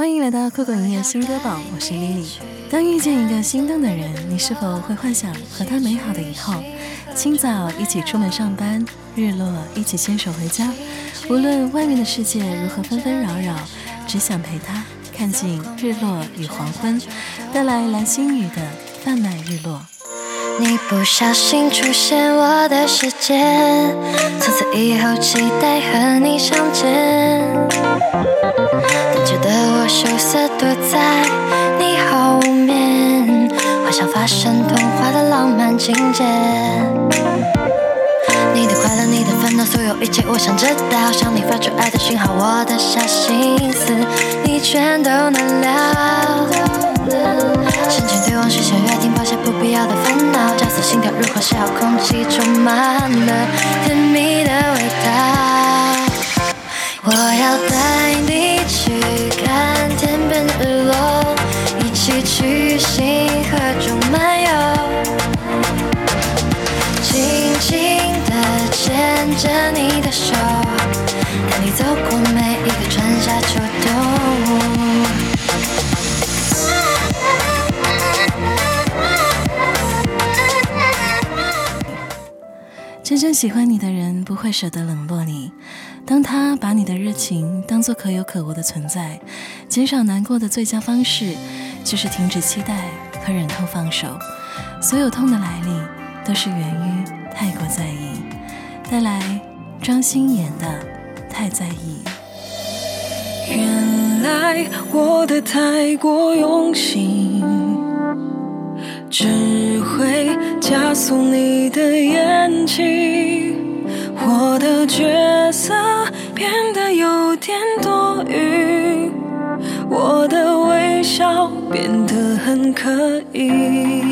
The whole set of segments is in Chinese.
欢迎来到酷狗音乐新歌榜，我是 Lily。当遇见一个心动的人，你是否会幻想和他美好的以后？清早一起出门上班，日落一起牵手回家。无论外面的世界如何纷纷扰扰，只想陪他看尽日落与黄昏。带来蓝心雨的《贩卖日落》。你不小心出现我的世界，从此以后期待和你相见。单纯的我羞涩躲在你后面，幻想发生童话的浪漫情节。你的快乐，你的烦恼，所有一切我想知道。向你发出爱的讯号，我的小心思你全都能聊。深情对望，许下约定，抛下不必要的烦恼，加速心跳如火烧，空气充满了甜蜜的味道。我要带你去看天边日落，一起去星河中漫游，轻轻地牵着你的手，带你走过每一个春夏秋冬。真正喜欢你的人不会舍得冷落你。当他把你的热情当做可有可无的存在，减少难过的最佳方式就是停止期待和忍痛放手。所有痛的来历都是源于太过在意。带来庄心妍的《太在意》。原来我的太过用心，只会加速你的眼睛，我的角色变得有点多余，我的微笑变得很刻意。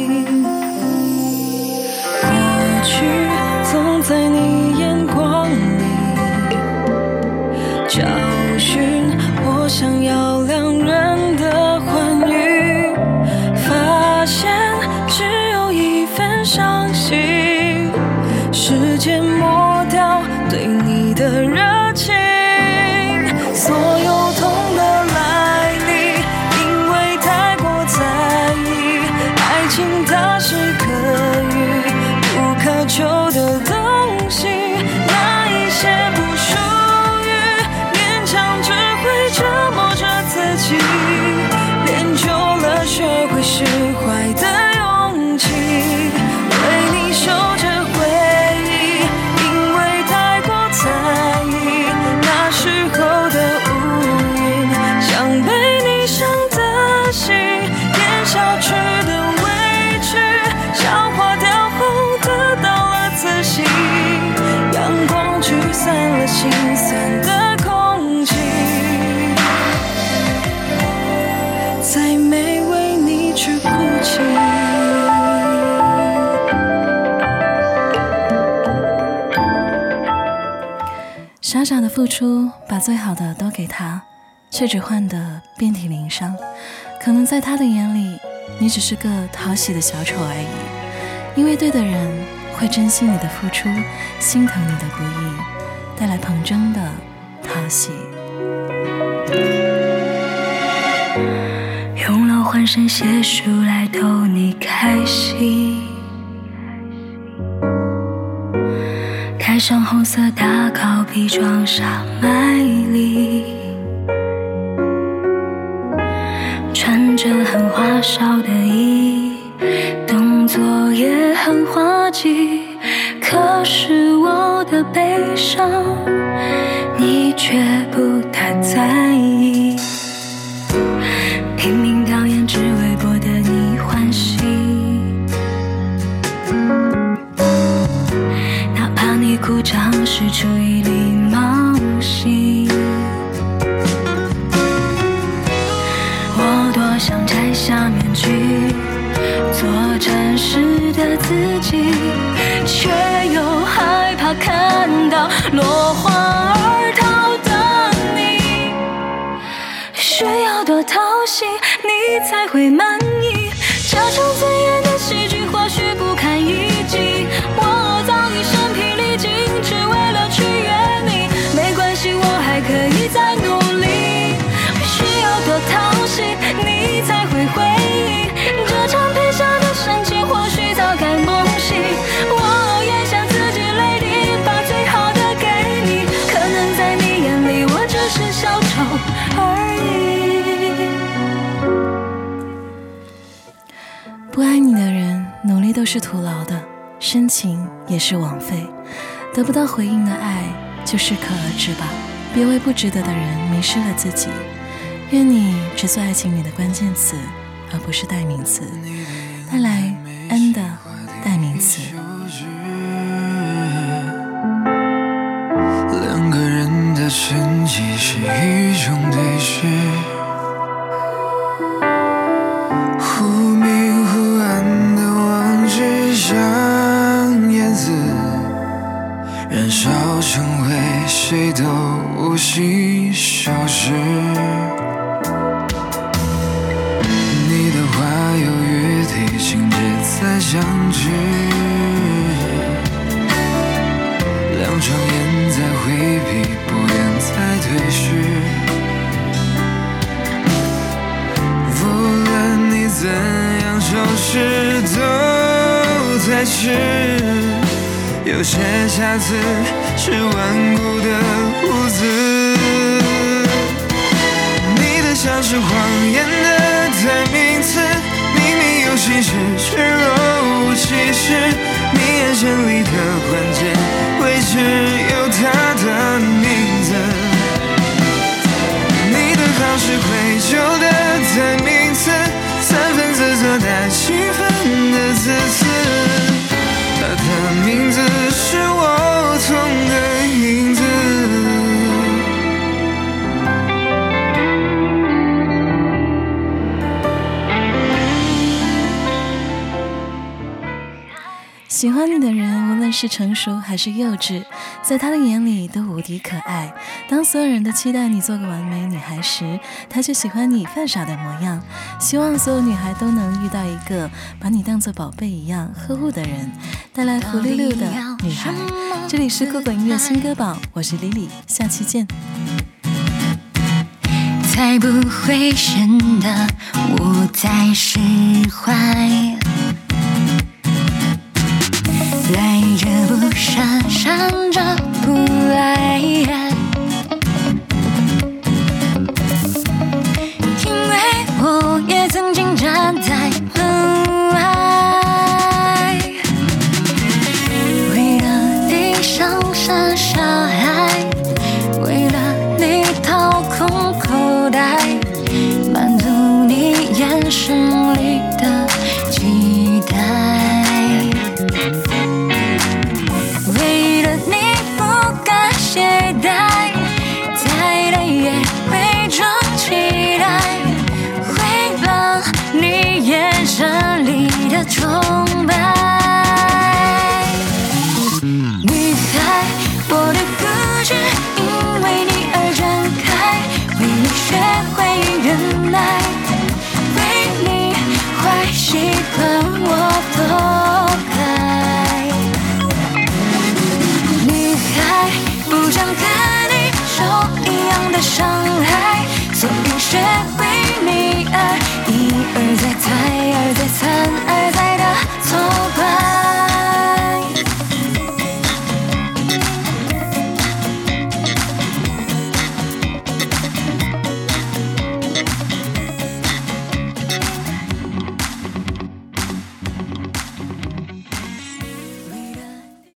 心酸的空气，再没为你去哭泣。傻傻的付出，把最好的都给他，却只换得遍体鳞伤。可能在他的眼里，你只是个讨喜的小丑而已。因为对的人会珍惜你的付出，心疼你的不易，带来彭真的讨喜。用了浑身解数来逗你开心，盖上红色大靠皮，装傻卖力，穿着很花哨的伤，你却不太在意。拼命表演，只为博得你欢喜。哪怕你哭唱是出于礼貌性，我多想摘下面具，做真实的自己，看到落花而逃的你。需要多掏心，你才会满意。假装最是徒劳的，深情也是枉费。得不到回应的爱，就适可而止吧。别为不值得的人迷失了自己。愿你只做爱情里的关键词，而不是代名词。带来 N 的代名词。两个人的沉寂是一种对视，都无心收拾。你的话有余地，情节在相知。两双眼在回避，不愿再对视。无论你怎样收拾，都在迟。有些瑕疵是顽固的胡子。你的笑是谎言的代名词，明明有心事，却若无其事。你眼神里的关键位置有他的名字。你的好是愧疚的代名词，三分自责带七分的自私。喜欢你的人，无论是成熟还是幼稚，在他的眼里都无敌可爱。当所有人都期待你做个完美女孩时，他却喜欢你犯傻的模样。希望所有女孩都能遇到一个把你当做宝贝一样呵护的人。带来胡溜溜的女孩，这里是酷狗音乐新歌榜，我是 Lily，下期见。才不会显得我在使坏。来者不善，善者不来。因为我也曾经站在门外，为了你上山下海，为了你掏空口袋，满足你眼神